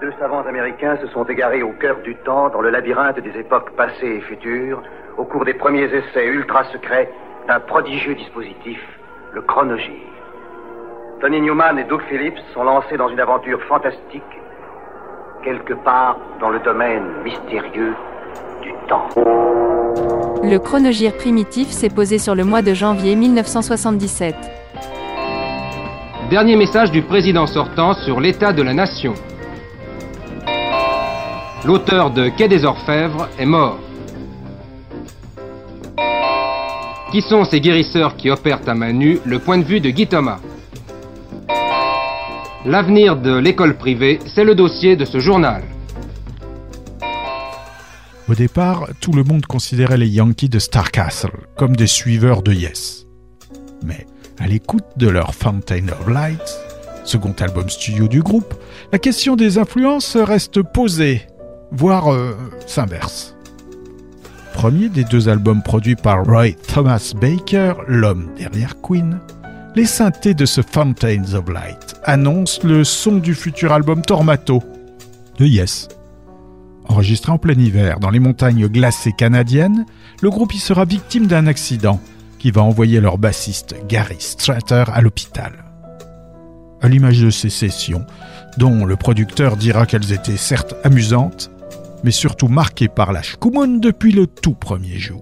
Deux savants américains se sont égarés au cœur du temps, dans le labyrinthe des époques passées et futures, au cours des premiers essais ultra secrets d'un prodigieux dispositif, le chronogire. Tony Newman et Doug Phillips sont lancés dans une aventure fantastique, quelque part dans le domaine mystérieux du temps. Le chronogire primitif s'est posé sur le mois de janvier 1977. Dernier message du président sortant sur l'état de la nation. L'auteur de Quai des Orfèvres est mort. Qui sont ces guérisseurs qui opèrent à main nue Le point de vue de Guy Thomas? L'avenir de l'école privée, c'est le dossier de ce journal. Au départ, tout le monde considérait les Yankees de Starcastle comme des suiveurs de Yes. Mais à l'écoute de leur Fountain of Light, second album studio du groupe, la question des influences reste posée, voire euh, s'inverse. Premier des deux albums produits par Roy Thomas Baker, l'homme derrière Queen, les synthés de ce Fountains of Light annoncent le son du futur album Tormato de Yes. Enregistré en plein hiver dans les montagnes glacées canadiennes, le groupe y sera victime d'un accident qui va envoyer leur bassiste Gary Strater à l'hôpital. À l'image de ces sessions, dont le producteur dira qu'elles étaient certes amusantes, mais surtout marquées par la shkumun depuis le tout premier jour.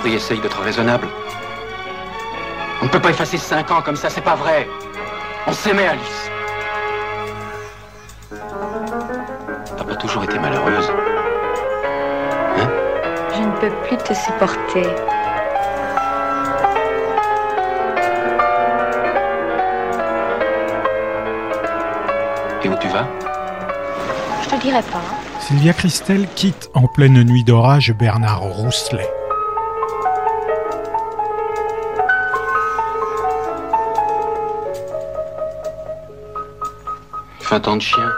Prie, essaye d'être raisonnable. On ne peut pas effacer cinq ans comme ça, c'est pas vrai. On s'aimait, Alice. T'as pas toujours été malheureuse. Hein? Je ne peux plus te supporter. Et où tu vas? Je te dirai pas. Sylvia Christel quitte en pleine nuit d'orage Bernard Rousselet. Fin temps de chien.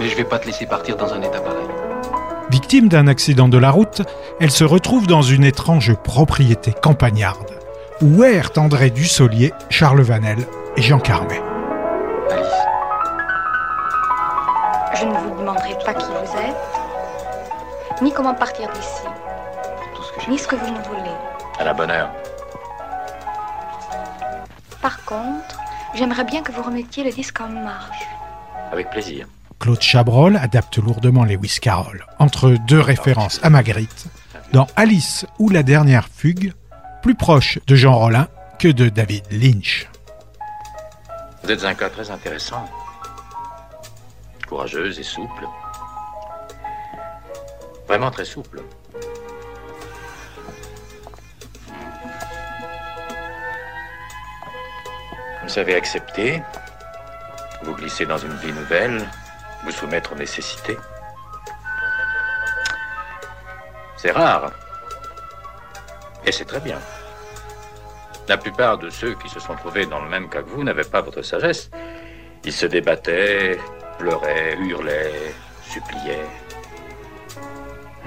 Mais je vais pas te laisser partir dans un état pareil. Victime d'un accident de la route, elle se retrouve dans une étrange propriété campagnarde, où errent André Dussolier, Charles Vanel et Jean Carmet. Alice, Je ne vous demanderai pas qui vous êtes, ni comment partir d'ici, ni ce que vous me voulez. À la bonne heure. Par contre, j'aimerais bien que vous remettiez le disque en marche. Avec plaisir. Claude Chabrol adapte lourdement Lewis Carroll, entre deux références à Magritte, dans Alice ou la dernière fugue, plus proche de Jean Rollin que de David Lynch. Vous êtes un cas très intéressant. Courageuse et souple. Vraiment très souple. Savez accepter, vous glisser dans une vie nouvelle, vous soumettre aux nécessités. C'est rare. Et c'est très bien. La plupart de ceux qui se sont trouvés dans le même cas que vous n'avaient pas votre sagesse. Ils se débattaient, pleuraient, hurlaient, suppliaient.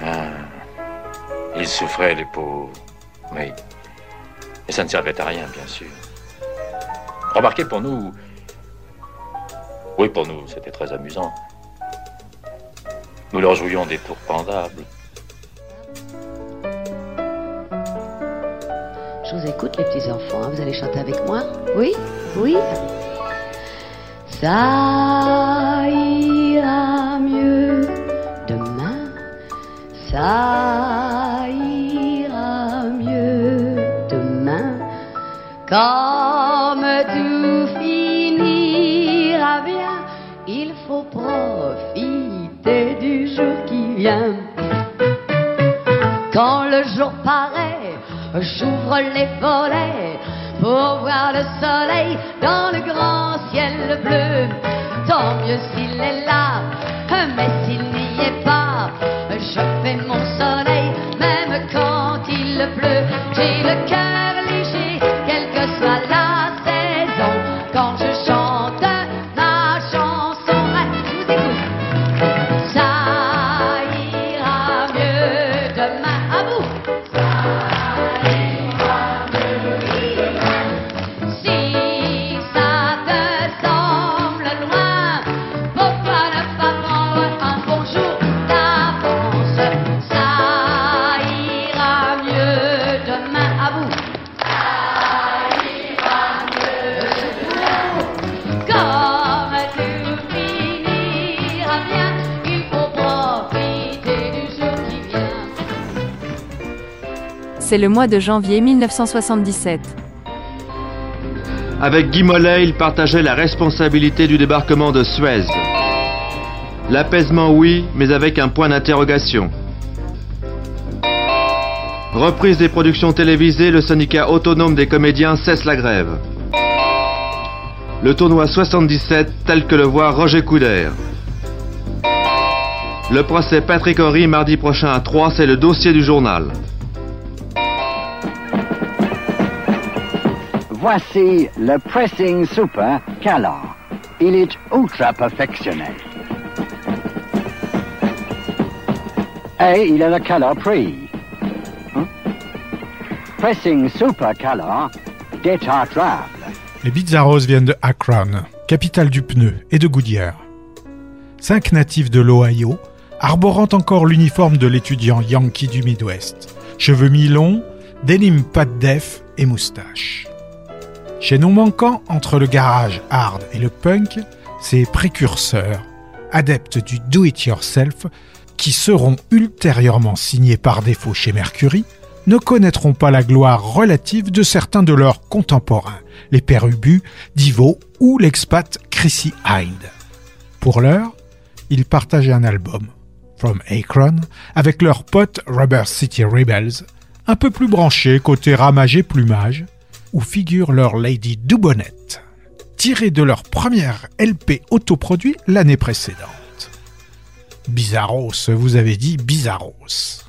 Ah. Ils souffraient, les pauvres. Oui. Et ça ne servait à rien, bien sûr. Remarquez, pour nous... Oui, pour nous, c'était très amusant. Nous leur jouions des tours pendables. Je vous écoute, les petits enfants. hein. Vous allez chanter avec moi? Oui Oui Ça ira mieux demain. Ça ira mieux demain. Comme Quand le jour paraît, j'ouvre les volets pour voir le soleil dans le grand ciel bleu. Tant mieux s'il est là, mais s'il C'est le mois de janvier 1977. Avec Guy Mollet, il partageait la responsabilité du débarquement de Suez. L'apaisement, oui, mais avec un point d'interrogation. Reprise des productions télévisées, le syndicat autonome des comédiens cesse la grève. Le tournoi 77, tel que le voit Roger Couder. Le procès Patrick Henry mardi prochain à 3, c'est le dossier du journal. Voici le pressing super Calor. Il est ultra perfectionné. Et il a le Calor prix. Hein? Pressing super Calor détartrable. Les Bizarros viennent de Akron, capitale du pneu, et de Goodyear. Cinq natifs de l'Ohio, arborant encore l'uniforme de l'étudiant yankee du Midwest. Cheveux mi-longs, denim pas de def et moustache. Chaînon manquant entre le garage hard et le punk, ces précurseurs, adeptes du do-it-yourself, qui seront ultérieurement signés par défaut chez Mercury, ne connaîtront pas la gloire relative de certains de leurs contemporains, les pères Ubu, Divo ou l'expat Chrissy Hind. Pour l'heure, ils partageaient un album, From Akron, avec leur pote Rubber City Rebels, un peu plus branché côté ramage et plumage, figure leur Lady Dubonnet, tirée de leur première LP autoproduit l'année précédente. Bizarros, vous avez dit Bizarros.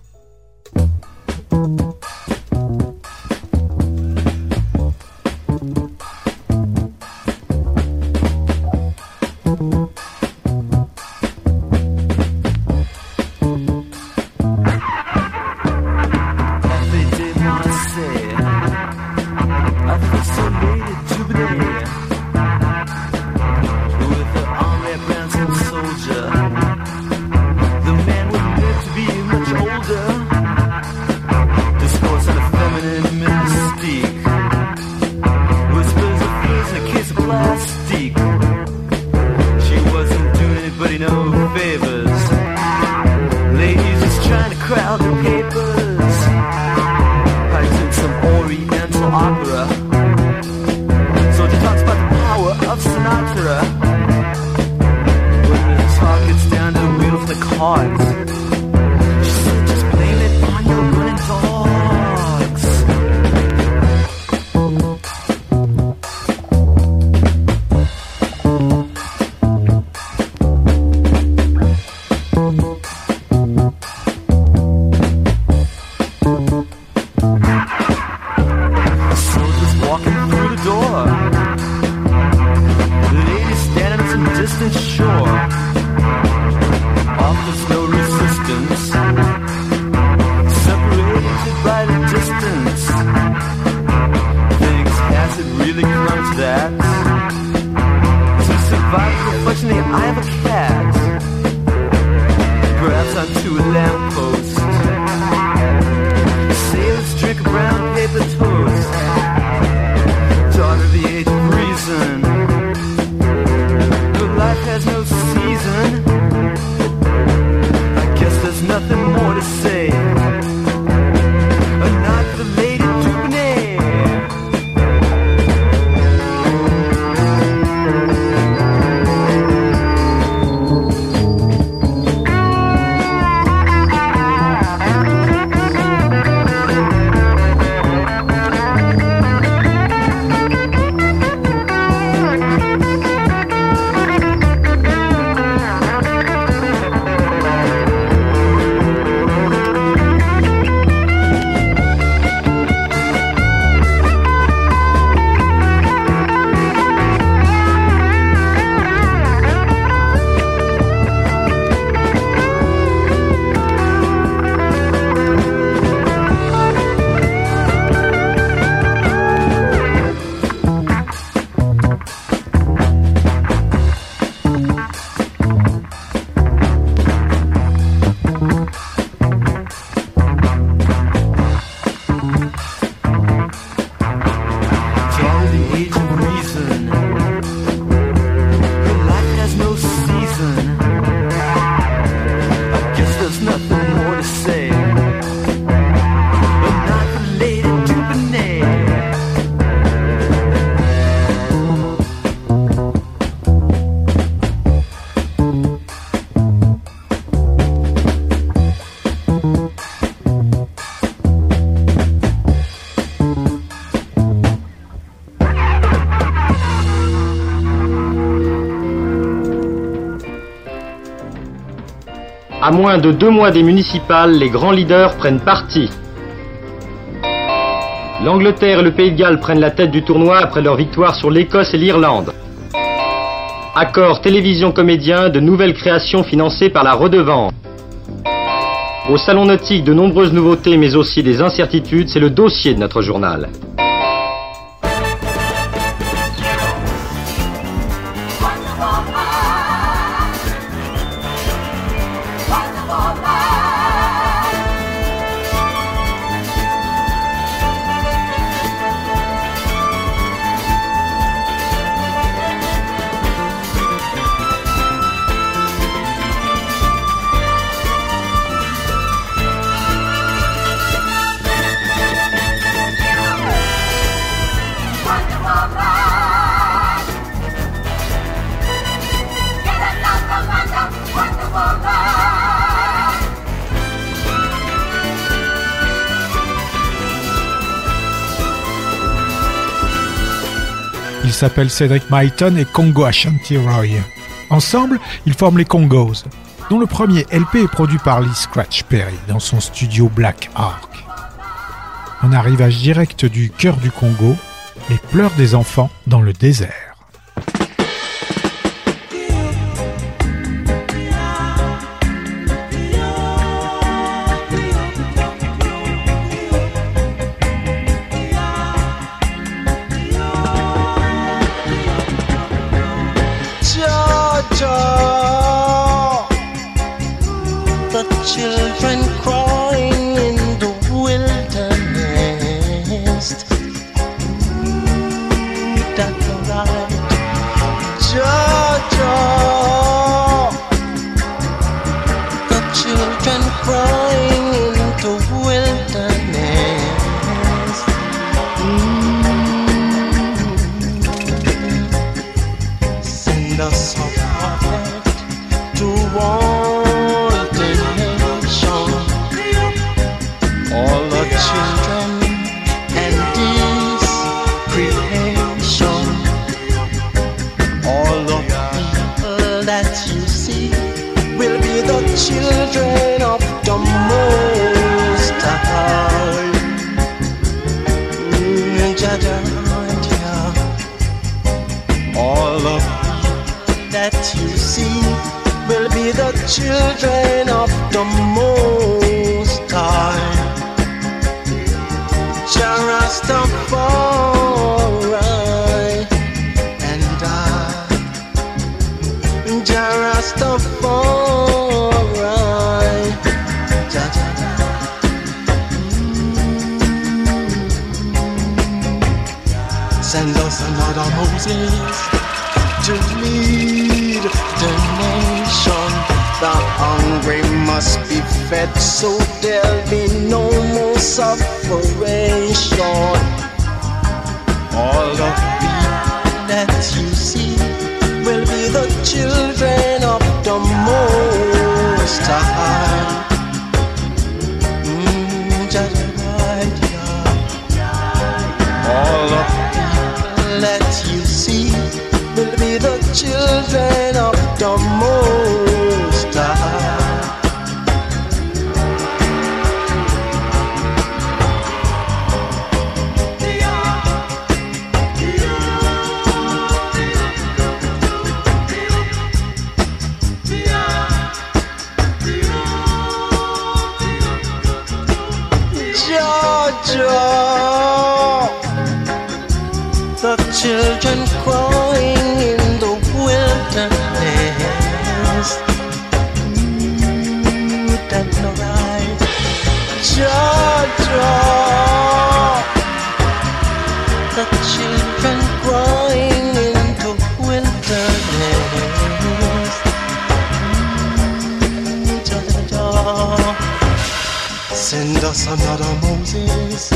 De deux mois des municipales, les grands leaders prennent parti. L'Angleterre et le Pays de Galles prennent la tête du tournoi après leur victoire sur l'Écosse et l'Irlande. Accord télévision comédien de nouvelles créations financées par la redevance. Au salon nautique, de nombreuses nouveautés mais aussi des incertitudes, c'est le dossier de notre journal. S'appellent Cedric Myton et Congo Ashanti Roy. Ensemble, ils forment les Congos, dont le premier LP est produit par Lee Scratch Perry dans son studio Black Ark. Un arrivage direct du cœur du Congo, les pleurs des enfants dans le désert. not a Moses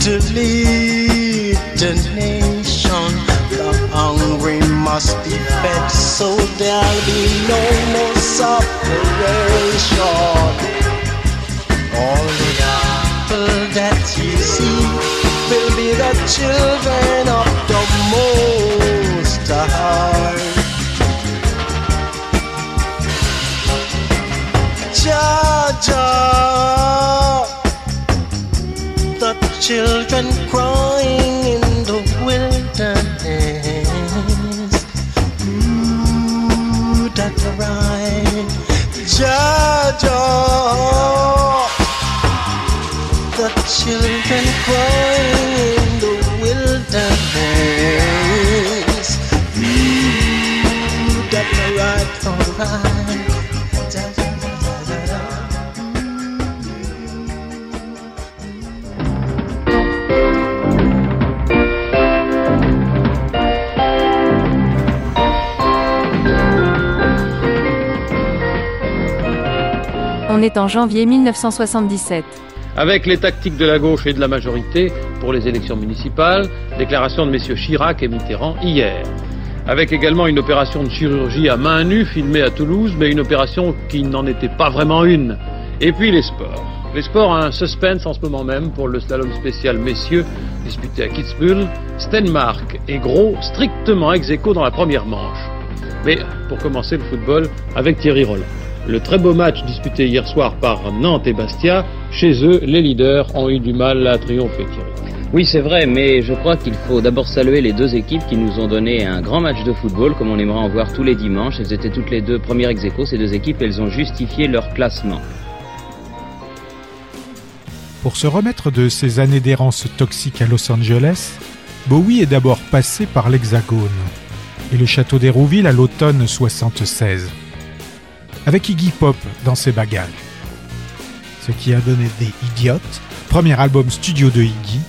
to lead the nation. The hungry must be fed, so there'll be no more separation. All the apple that you see will be the children of the Most High. Jah Jah children crying in the wilderness. Ooh, Dr. Ryan, Jaja. The children crying in the wilderness. Ooh, Dr. Ryan, alright. On est en janvier 1977. Avec les tactiques de la gauche et de la majorité pour les élections municipales, déclaration de messieurs Chirac et Mitterrand hier. Avec également une opération de chirurgie à main nue filmée à Toulouse, mais une opération qui n'en était pas vraiment une. Et puis les sports. Les sports a un suspense en ce moment même pour le slalom spécial messieurs disputé à Kitzbühel. Stenmark est gros, strictement ex aequo dans la première manche. Mais pour commencer le football avec Thierry Roland. Le très beau match disputé hier soir par Nantes et Bastia, chez eux, les leaders ont eu du mal à triompher, Thierry. Oui, c'est vrai, mais je crois qu'il faut d'abord saluer les deux équipes qui nous ont donné un grand match de football, comme on aimerait en voir tous les dimanches. Elles étaient toutes les deux premières ex aequo, ces deux équipes, elles ont justifié leur classement. Pour se remettre de ses années d'errance toxique à Los Angeles, Bowie est d'abord passé par l'Hexagone et le château d'Hérouville à l'automne 76, avec Iggy Pop dans ses bagages. Ce qui a donné des Idiotes, premier album studio de Iggy,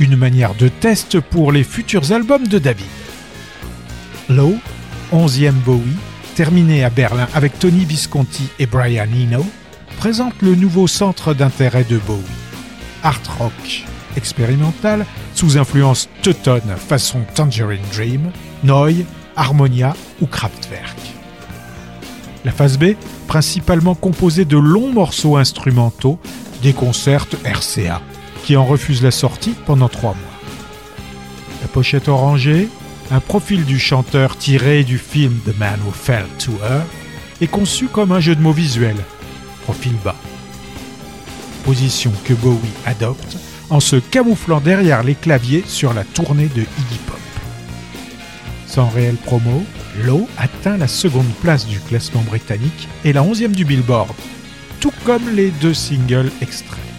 une manière de test pour les futurs albums de David. Low, 11e Bowie, terminé à Berlin avec Tony Visconti et Brian Eno, présente le nouveau centre d'intérêt de Bowie. Art rock expérimental sous influence teutonne façon Tangerine Dream, Neu, Harmonia ou Kraftwerk. La phase B, principalement composée de longs morceaux instrumentaux, des concerts RCA, qui en refusent la sortie pendant trois mois. La pochette orangée, un profil du chanteur tiré du film The Man Who Fell to Her, est conçu comme un jeu de mots visuel, profil bas. Position que Bowie adopte en se camouflant derrière les claviers sur la tournée de Iggy Pop. Sans réelle promo, Low atteint la seconde place du classement britannique et la onzième du Billboard, tout comme les deux singles extraits.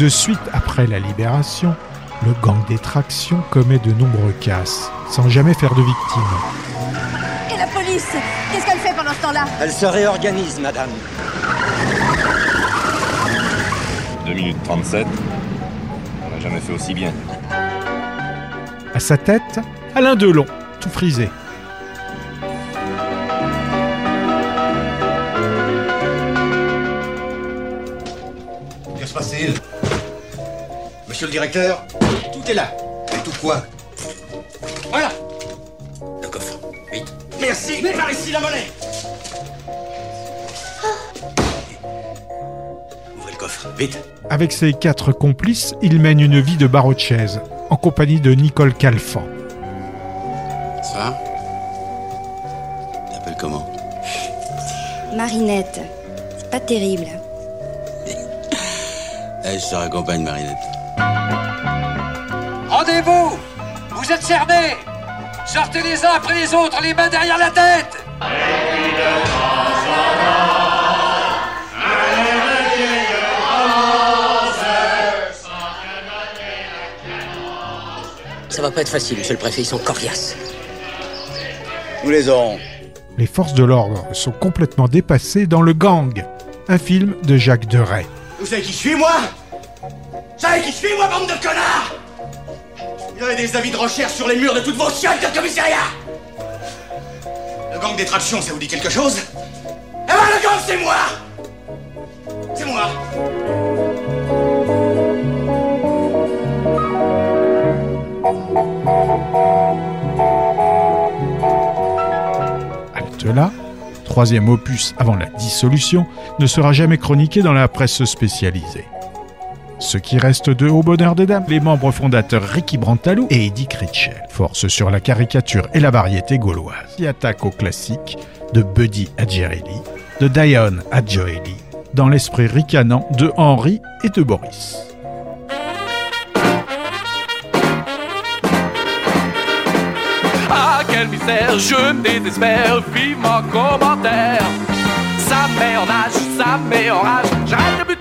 De suite après la libération, le gang des tractions commet de nombreux casses, sans jamais faire de victimes. Et la police Qu'est-ce qu'elle fait pendant ce temps-là? Elle se réorganise, madame. 2 minutes 37. On n'a jamais fait aussi bien. À sa tête, Alain Delon, tout frisé. Que se passe-t-il? Monsieur le directeur, tout est là. Et tout quoi Voilà Le coffre, vite. Merci, mais par ici la monnaie Ouvrez le coffre, vite. Avec ses quatre complices, il mène une vie de barreau de chaise, en compagnie de Nicole Calfan. Ça T'appelles comment Marinette. C'est pas terrible. Eh, je te raccompagne, Marinette. Cernés Sortez les uns après les autres, les mains derrière la tête Ça va pas être facile, monsieur le préfet, ils sont coriaces. Nous les aurons. Les forces de l'ordre sont complètement dépassées dans Le Gang, un film de Jacques Deray. Vous savez qui je suis, moi? Vous savez qui je suis, moi, bande de connards? Vous avez des avis de recherche sur les murs de toutes vos chiottes de commissariat. Le gang des tractions, ça vous dit quelque chose? Eh ben, le gang, c'est moi! C'est moi! Halte là, troisième opus avant la dissolution, ne sera jamais chroniqué dans la presse spécialisée. Ce qui reste de Au Bonheur des Dames, les membres fondateurs Ricky Brantalou et Eddie Critchell force sur la caricature et la variété gauloise, qui attaque au classique de Buddy Adjerelli, de Diane Adjoeli, dans l'esprit ricanant de Henri et de Boris. Ah, quel mystère, je désespère, vivement commentaire. Ça me met en nage, ça me met en rage. J'arrête de but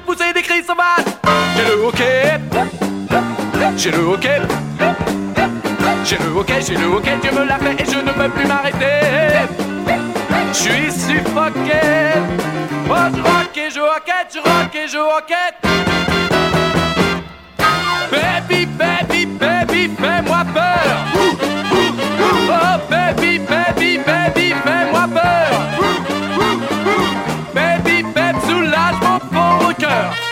J'ai le hockey, j'ai le hockey. J'ai le hockey, j'ai le hockey, Dieu me l'a fait et je ne peux plus m'arrêter. Je suis suffoqué. Oh, je et je rocket, je rock et je rocket. Baby, baby, baby, fais-moi peur. Oh baby, baby, baby, fais-moi peur. Baby, baby, soulage mon pauvre cœur.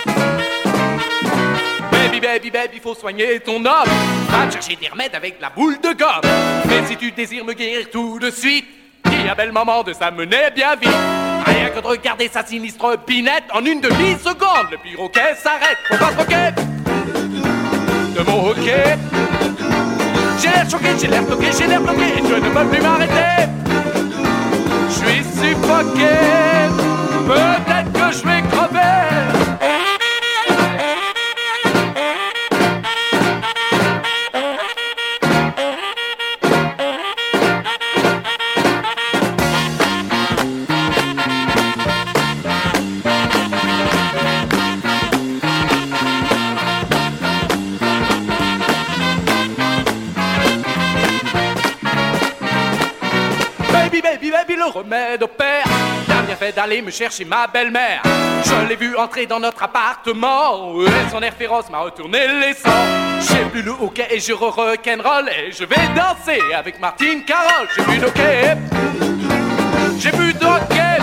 Baby, baby, baby, faut soigner ton homme. Va chercher des remèdes avec la boule de gomme. Mais si tu désires me guérir tout de suite, dis à belle maman de s'amener bien vite. Rien que de regarder sa sinistre pinette en une demi-seconde, le piroquet s'arrête. Faut pas se de mon hockey. J'ai l'air choqué, j'ai l'air bloqué, j'ai l'air bloqué et je ne peux plus m'arrêter. Je suis suffoqué, peut-être que je vais crever. Remède au père. T'as bien fait d'aller me chercher ma belle-mère. Je l'ai vue entrer dans notre appartement. Et son air féroce m'a retourné les sangs. J'ai plus le hockey et je re-rock'n'roll. Et je vais danser avec Martine Carole. J'ai plus d'hockey. J'ai plus d'hockey.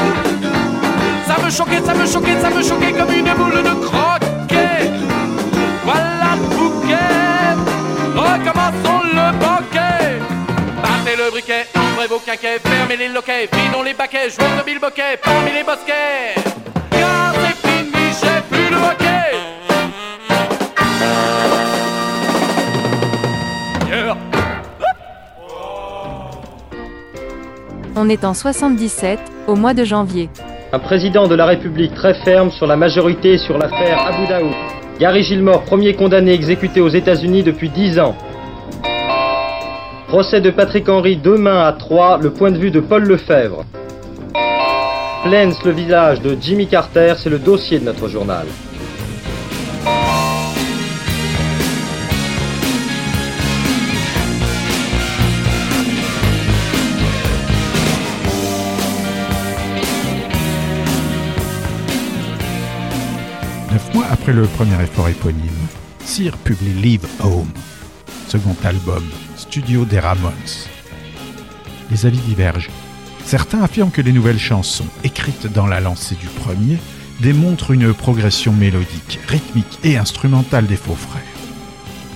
Ça me choquait, ça me choquait, ça me choquait comme une boule de croquet. Voilà le bouquet. Recommençons le banquet. Battez le briquet, ouvrez vos quinquets, fermez les loquets, vidons les baquets, jouons de bilboquet parmi les bosquets. Car c'est fini, j'ai plus le hockey. Yeah. On est en 77, au mois de janvier. Un président de la République très ferme sur la majorité et sur l'affaire Abu Daoud. Gary Gilmore, premier condamné exécuté aux États-Unis depuis 10 ans. Procès de Patrick Henry demain à 3, le point de vue de Paul Lefebvre. Plains, le visage de Jimmy Carter, c'est le dossier de notre journal. Neuf mois après le premier effort éponyme, Cyr publie Leave Home, second album, studio des Ramones. Les avis divergent. Certains affirment que les nouvelles chansons, écrites dans la lancée du premier, démontrent une progression mélodique, rythmique et instrumentale des faux frères.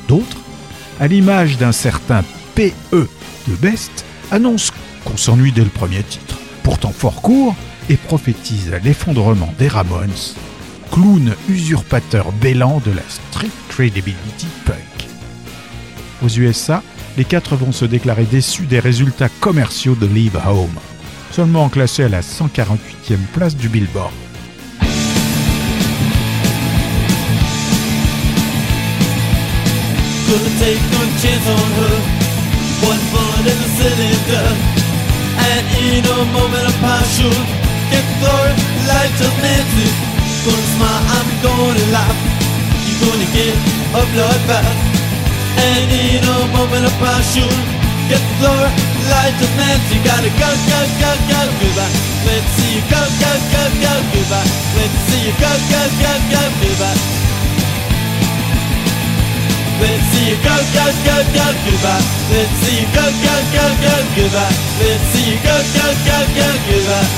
D'autres, à l'image d'un certain P.E. de Best, annoncent qu'on s'ennuie dès le premier titre, pourtant fort court, et prophétisent l'effondrement des Ramones, clown usurpateur bélant de la street credibility punk. Aux USA, les quatre vont se déclarer déçus des résultats commerciaux de Leave Home, seulement classé à la 148e place du Billboard. Couldn't take no chance on her. One bullet in the cylinder And in a moment of passion Get through light of Nancy Gonna smile, I'm gonna laugh. You're gonna get a bloodbath And in a moment of passion Get through light of Nancy Gotta go, go, go, go, goodbye Let's see you go, go, go, go, goodbye Let's see you go, go, go, go, goodbye Let's see you go, go, go, go, goodbye. Let's see you go, go, go, go, goodbye. Let's see you go, go, go, go, goodbye.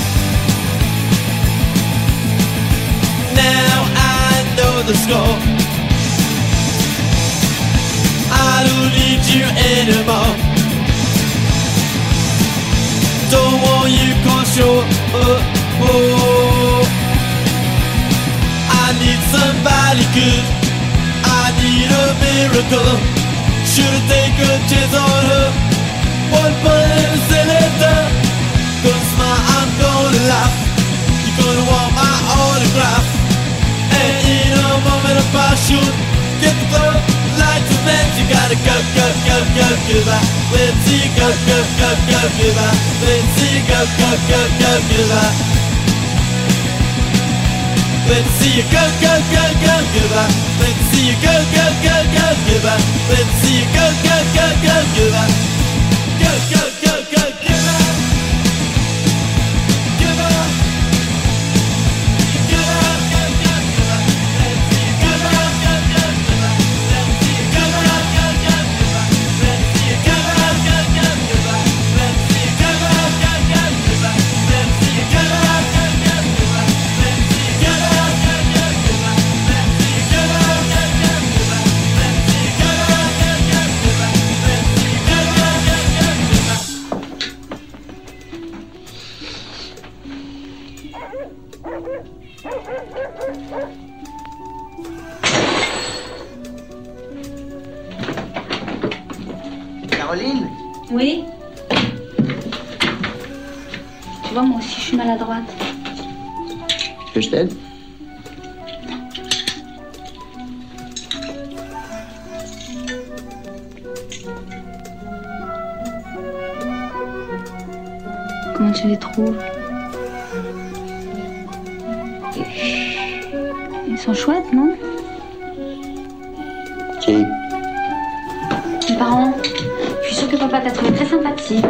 Now I know the score. I don't need you anymore. Don't want you control. Oh, oh. I need somebody good. I need a miracle. Should've taken a chance on her. go Cuba, Whimsy go go go go Cuba, Whimsy go go go go Cuba. Whimsy go go go go Cuba, Whimsy go go go go Cuba, Whimsy go go go go Cuba. Parents Je suis sûre que papa t'a trouvé très sympathique.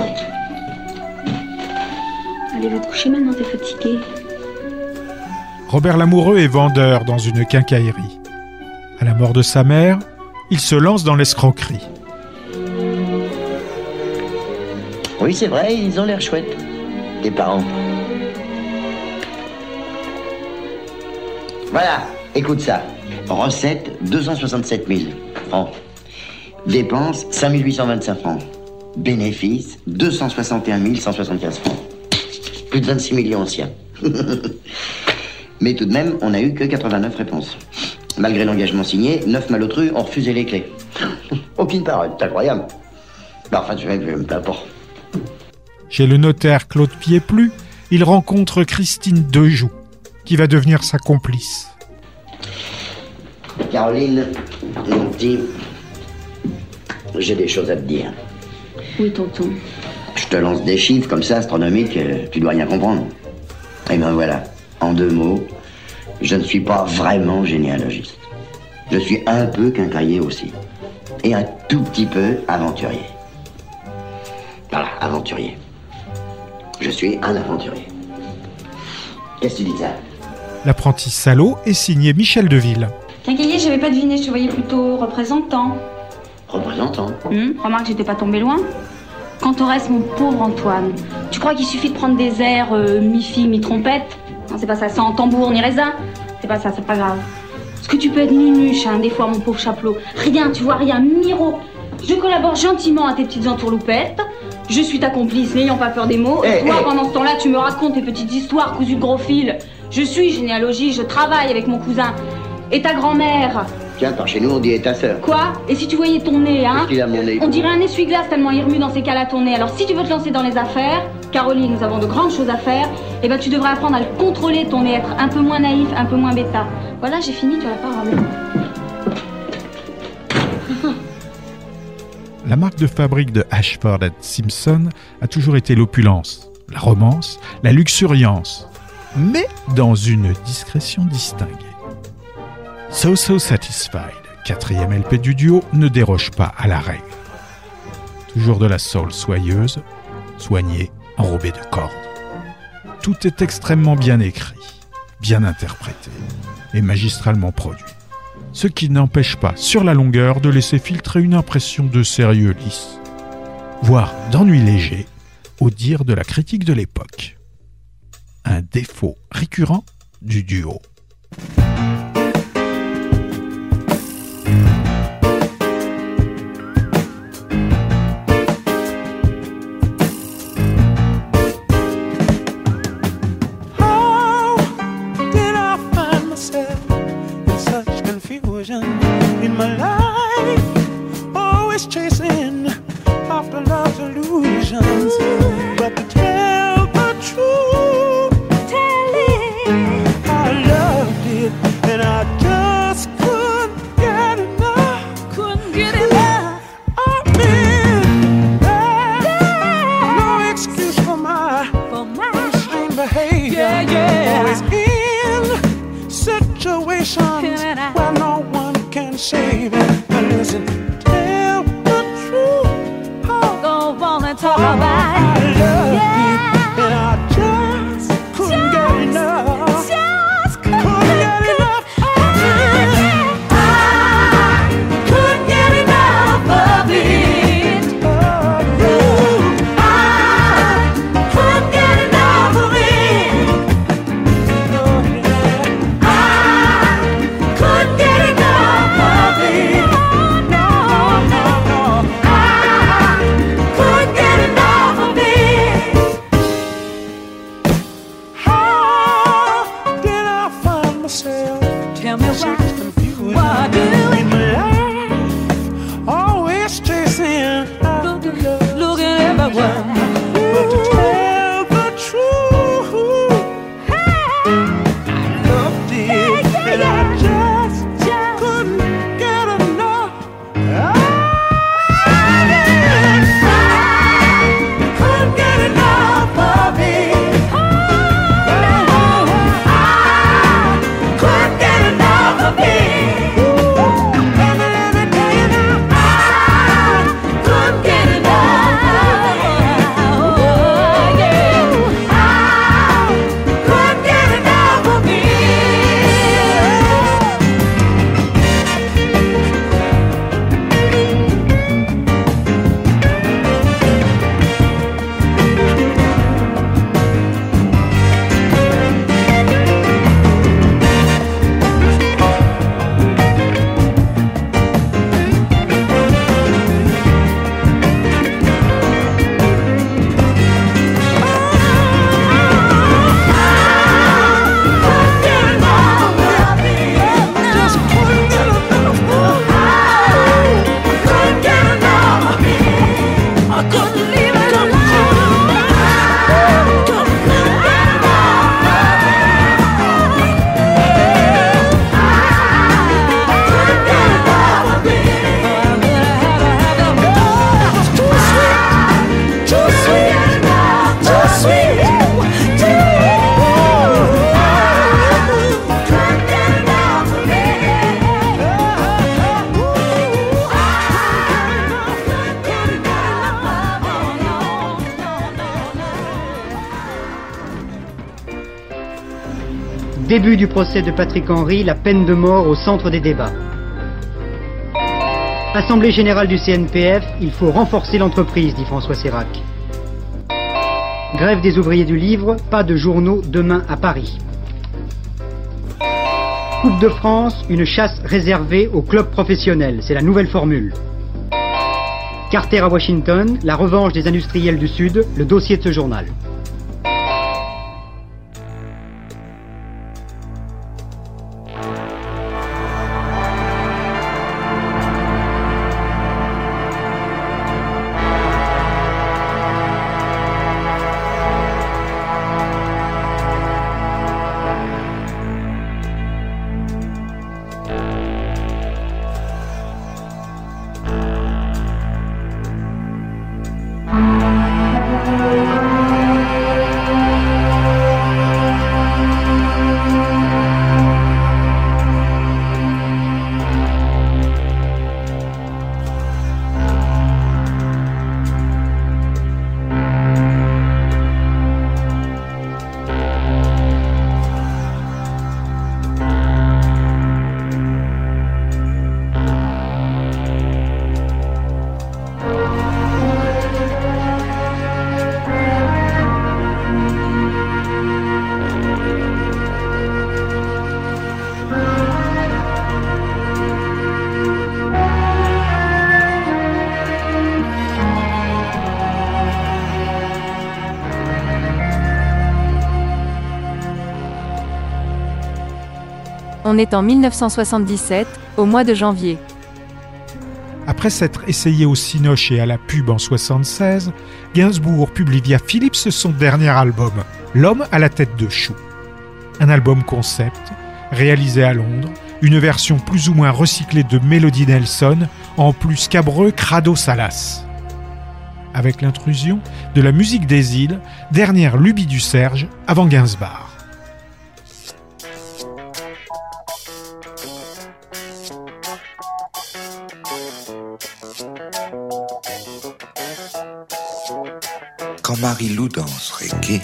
Allez, va te coucher maintenant, t'es fatigué. Robert Lamoureux est vendeur dans une quincaillerie. À la mort de sa mère, il se lance dans l'escroquerie. Oui, c'est vrai, ils ont l'air chouettes. Tes parents. Voilà, écoute ça. Recette 267 000 francs. Dépenses 5 825 francs. Bénéfice 261 175 francs. Plus de 26 millions anciens. Mais tout de même, on n'a eu que 89 réponses. Malgré l'engagement signé, 9 malotrus ont refusé les clés. Aucune parole, c'est incroyable. Bah, enfin, tu vois, peu importe. Chez le notaire Claude Pieplu, il rencontre Christine Dejoux, qui va devenir sa complice. Caroline, mon petit, j'ai des choses à te dire. Oui, tonton. Je te lance des chiffres comme ça, astronomiques, euh, tu dois rien comprendre. Et ben voilà, en deux mots, je ne suis pas vraiment généalogiste. Je suis un peu quincailler aussi. Et un tout petit peu aventurier. Voilà, aventurier. Je suis un aventurier. Qu'est-ce que tu dis de ça? L'apprenti salaud est signé Michel Deville. Quincaillier, j'avais pas deviné, je te voyais plutôt représentant. Représentant Hum, remarque, j'étais pas tombé loin. Quant au reste, mon pauvre Antoine, tu crois qu'il suffit de prendre des airs euh, mi-fille, mi-trompette? Non, c'est pas ça, sans tambour ni raisin. C'est pas ça, c'est pas grave. Parce que tu peux être nunuche, hein, des fois, mon pauvre chapeau. Rien, tu vois, rien, miro. Je collabore gentiment à tes petites entourloupettes. Je suis ta complice, n'ayant pas peur des mots. Et Eh, toi, eh. pendant ce temps-là, tu me racontes tes petites histoires cousues de gros fil. Je suis généalogie, je travaille avec mon cousin. Et ta grand-mère? Tiens, par chez nous, on dit et ta sœur. Quoi? Et si tu voyais ton nez, hein? Qu'est-ce qu'il a, mon nez? On dirait un essuie-glace tellement il remue dans ces cas-là ton nez. Alors si tu veux te lancer dans les affaires, Caroline, nous avons de grandes choses à faire, et ben tu devrais apprendre à le contrôler ton nez, être un peu moins naïf, un peu moins bêta. Voilà, j'ai fini, tu as la parole. La marque de fabrique de Ashford Simpson a toujours été l'opulence, la romance, la luxuriance, mais dans une discrétion distinguée. So So Satisfied, quatrième LP du duo, ne déroge pas à la règle. Toujours de la soul soyeuse, soignée, enrobée de cordes. Tout est extrêmement bien écrit, bien interprété et magistralement produit ce qui n'empêche pas, sur la longueur, de laisser filtrer une impression de sérieux lisse, voire d'ennui léger, au dire de la critique de l'époque. Un défaut récurrent du duo. Début du procès de Patrick Henry, la peine de mort au centre des débats. Assemblée générale du CNPF, il faut renforcer l'entreprise, dit François Sérac. Grève des ouvriers du livre, pas de journaux demain à Paris. Coupe de France, une chasse réservée aux clubs professionnels, c'est la nouvelle formule. Carter à Washington, la revanche des industriels du Sud, le dossier de ce journal. On est en 1977, au mois de janvier. Après s'être essayé au Cinoche et à la pub en 76, Gainsbourg publie via Philips son dernier album, L'homme à la tête de chou. Un album concept, réalisé à Londres, une version plus ou moins recyclée de Melody Nelson, en plus cabreux Crado Salas. Avec l'intrusion de la musique des îles, dernière lubie du Serge avant Gainsbourg. Marie-Lou danse reggae,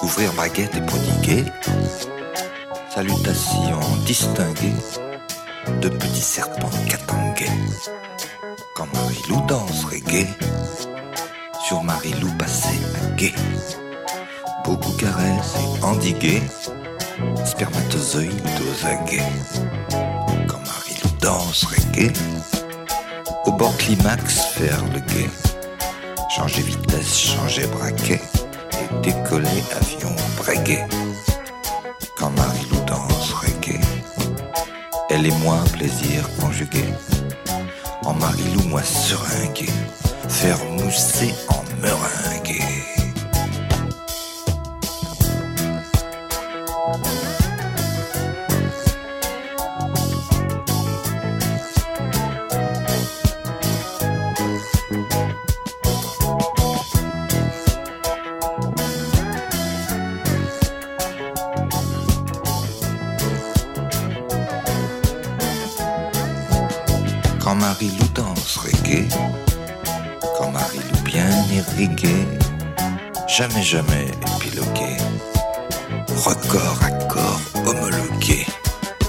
ouvrir baguette et prodiguer, salutations distinguées de petits serpents katangais. Quand Marie-Lou danse reggae, sur Marie-Lou passer à guet, beaucoup caresse et endiguer, spermatozoïdes aux aguets. Danse reggae, au bord climax faire le guet. Changer vitesse, changer braquet et décoller avion breguet. Quand Marie-Lou danse reggae, elle et moi plaisir conjugué. En Marie-Lou, moi seringué, faire mousser en meringué. Jamais jamais épilogué, record à corps homologué.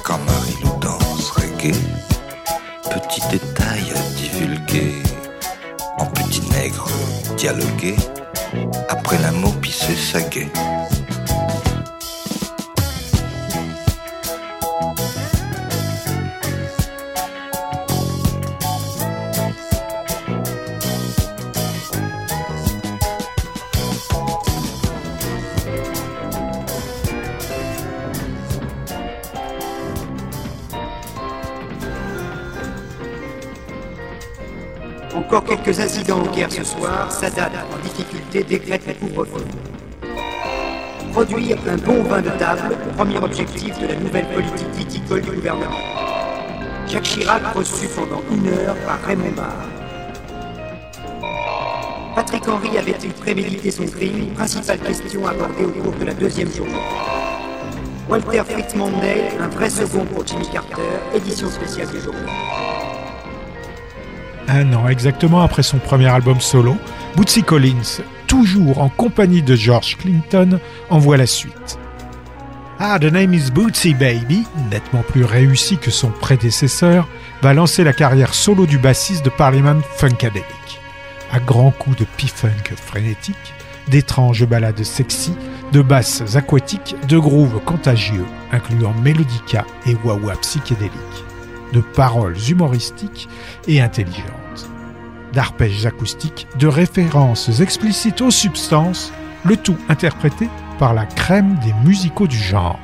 Quand Marie-Lou danse reggae, petit détail à divulguer, en petit nègre dialogué, après l'amour pissé sagué. Quelques incidents en guerre ce soir, Sadat, en difficulté, décrète le couvre-feu. Produire un bon vin de table, premier objectif de la nouvelle politique viticole du gouvernement. Jacques Chirac reçu pendant une heure par Raymond Barre. Patrick Henry avait-il prémédité son crime? Principale question abordée au cours de la deuxième journée. Walter Fritz Mondale, un vrai second pour Jimmy Carter, édition spéciale du journal. Un an exactement après son premier album solo, Bootsy Collins, toujours en compagnie de George Clinton, envoie la suite. Ah, The Name is Bootsy Baby, nettement plus réussi que son prédécesseur, va lancer la carrière solo du bassiste de Parliament Funkadelic. À grands coups de p-funk frénétique, d'étranges ballades sexy, de basses aquatiques, de grooves contagieux, incluant mélodica et wah-wah psychédéliques, de paroles humoristiques et intelligentes, d'arpèges acoustiques, de références explicites aux substances, le tout interprété par la crème des musicaux du genre.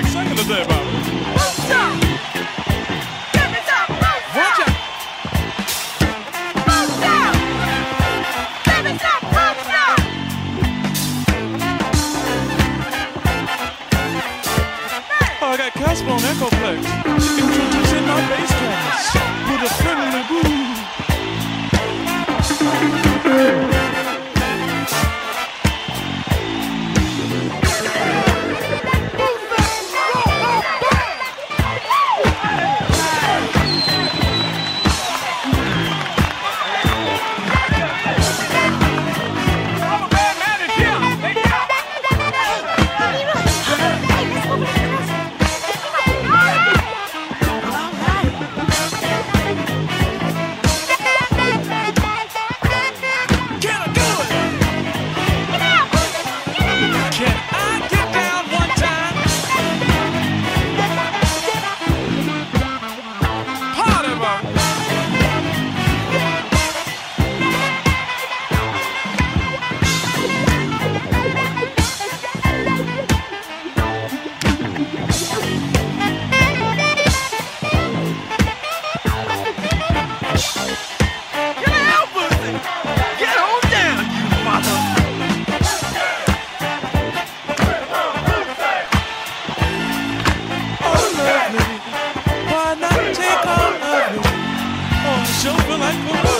exciting today, man. chão pela encontrar.